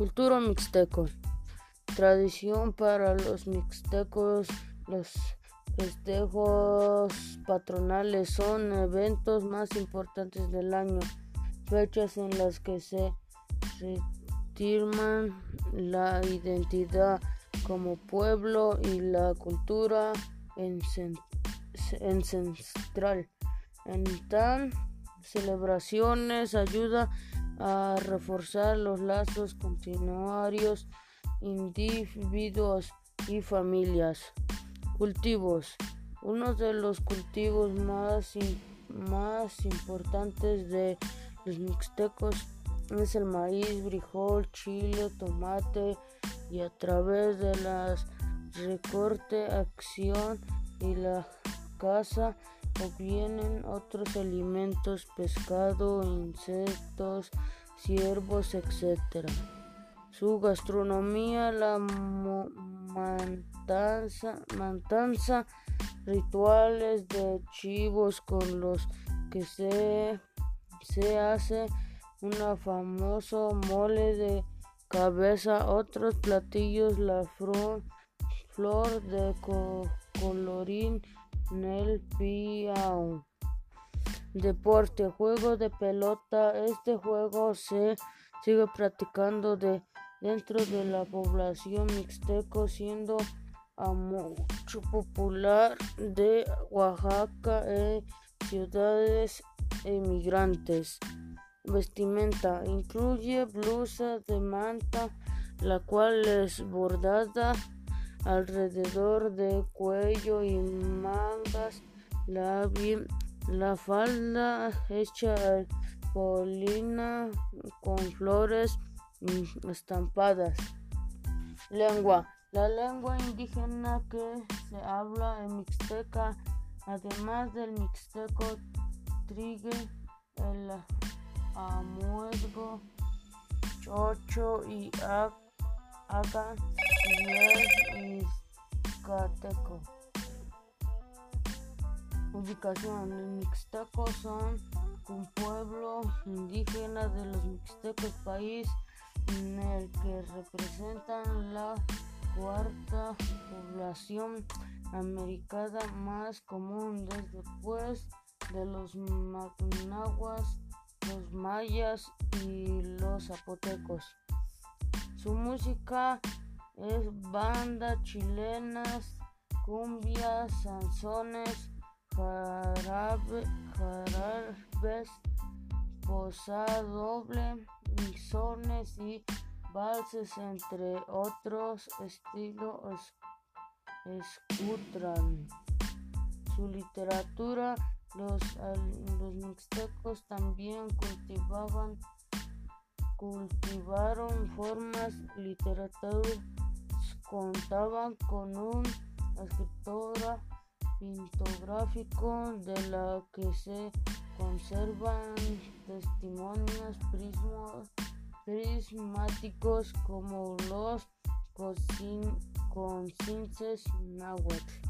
Cultura mixteco. Tradición para los mixtecos. Los festejos patronales son eventos más importantes del año. Fechas en las que se retirman la identidad como pueblo y la cultura ancestral. En tan celebraciones ayuda a reforzar los lazos continuarios individuos y familias. Cultivos. Uno de los cultivos más, más importantes de los mixtecos es el maíz, frijol, chile, tomate y a través de las recorte, acción y la caza obvienen otros alimentos, pescado, insectos, ciervos, etc. Su gastronomía, la mantanza, rituales de chivos con los que se, se hace una famoso mole de cabeza, otros platillos, la flor de colorín el piau. Deporte, juego de pelota. Este juego se sigue practicando de dentro de la población mixteco, siendo a mucho popular de Oaxaca e ciudades emigrantes. Vestimenta incluye blusa de manta, la cual es bordada alrededor de cuello y mangas, la, la falda hecha polina con flores estampadas. Lengua. La lengua indígena que se habla en Mixteca, además del Mixteco trigue, el amuergo, chocho y aga y Cateco. Ubicación. Mixtecos son un pueblo indígena de los mixtecos, país en el que representan la cuarta población americana más común después de los magnaguas, los mayas y los zapotecos. Su música es banda chilenas, cumbias, sanzones, jarabe, jarabes, posada doble, misones y valses, entre otros estilos, escutran. Su literatura, los, los mixtecos también cultivaban cultivaron formas literarias contaban con un escritora pintográfico de la que se conservan testimonios prismáticos como los concinces náhuatl.